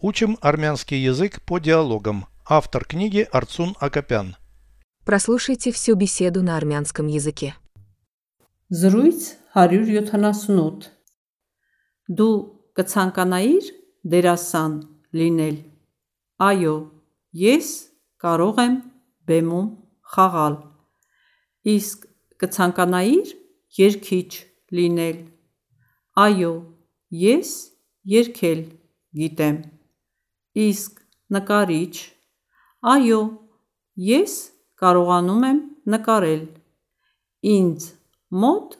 Учим армянский язык по диалогам. Автор книги Арцун Акопян. Прослушайте всю беседу на армянском языке. Զրույց 178 Դու կցանկանայիր դերասան լինել։ Այո, ես կարող եմ բեմում խաղալ։ Իսկ կցանկանայիր երգիչ լինել։ Այո, ես երգել գիտեմ։ Իսկ նկարիչ։ Այո, ես կարողանում եմ նկարել։ Ինձ մոտ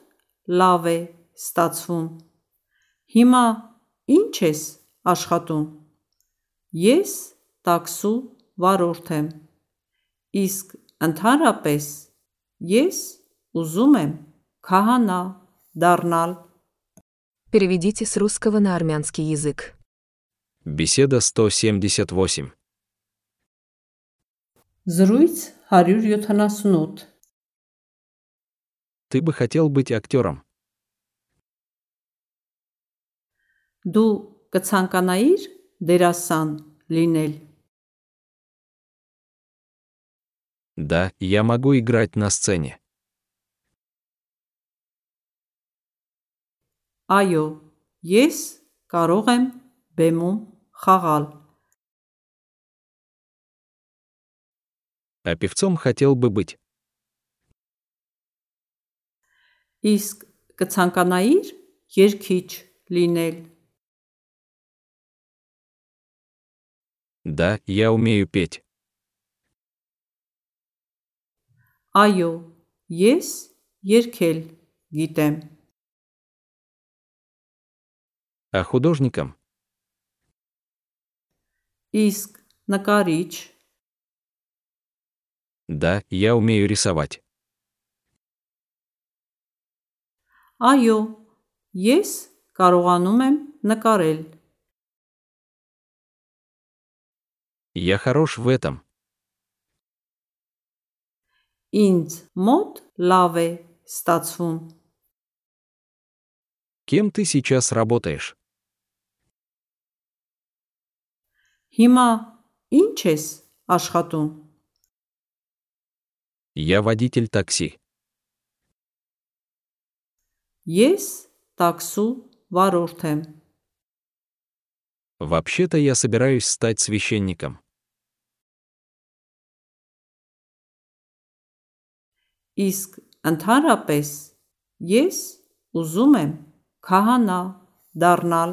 լավ է ստացվում։ Հիմա ի՞նչ ես աշխատում։ Ես տաքսու վարորդ եմ։ Իսկ ընդհանրապես ես ուզում եմ քահանա դառնալ։ Переведите с русского на армянский язык. Беседа 178. Զրույց 178 Ты бы хотел быть актером. Դու կցանկանայիր դերասան լինել։ Да, я могу играть на сцене. Այո, ես կարող եմ բեմում խաղալ։ А певцом хотел бы быть. Իսկ կցանկանայիր երգիչ լինել։ Да, я умею петь. Այո, ես երգել գիտեմ։ А художником? Իսկ նկարիչ, Да, я умею рисовать. այո, ես կարողանում եմ նկարել։ Я хорош в этом. Ինձ մոտ լավ է ստացվում։ Кем ты сейчас работаешь? Հիմա ի՞նչ ես աշխատում։ Я водитель такси. Ես տաքսու վարորդ եմ։ Вообще-то я собираюсь стать священником. Իսկ ընդհանրապես ես ուզում եմ քահանա դառնալ։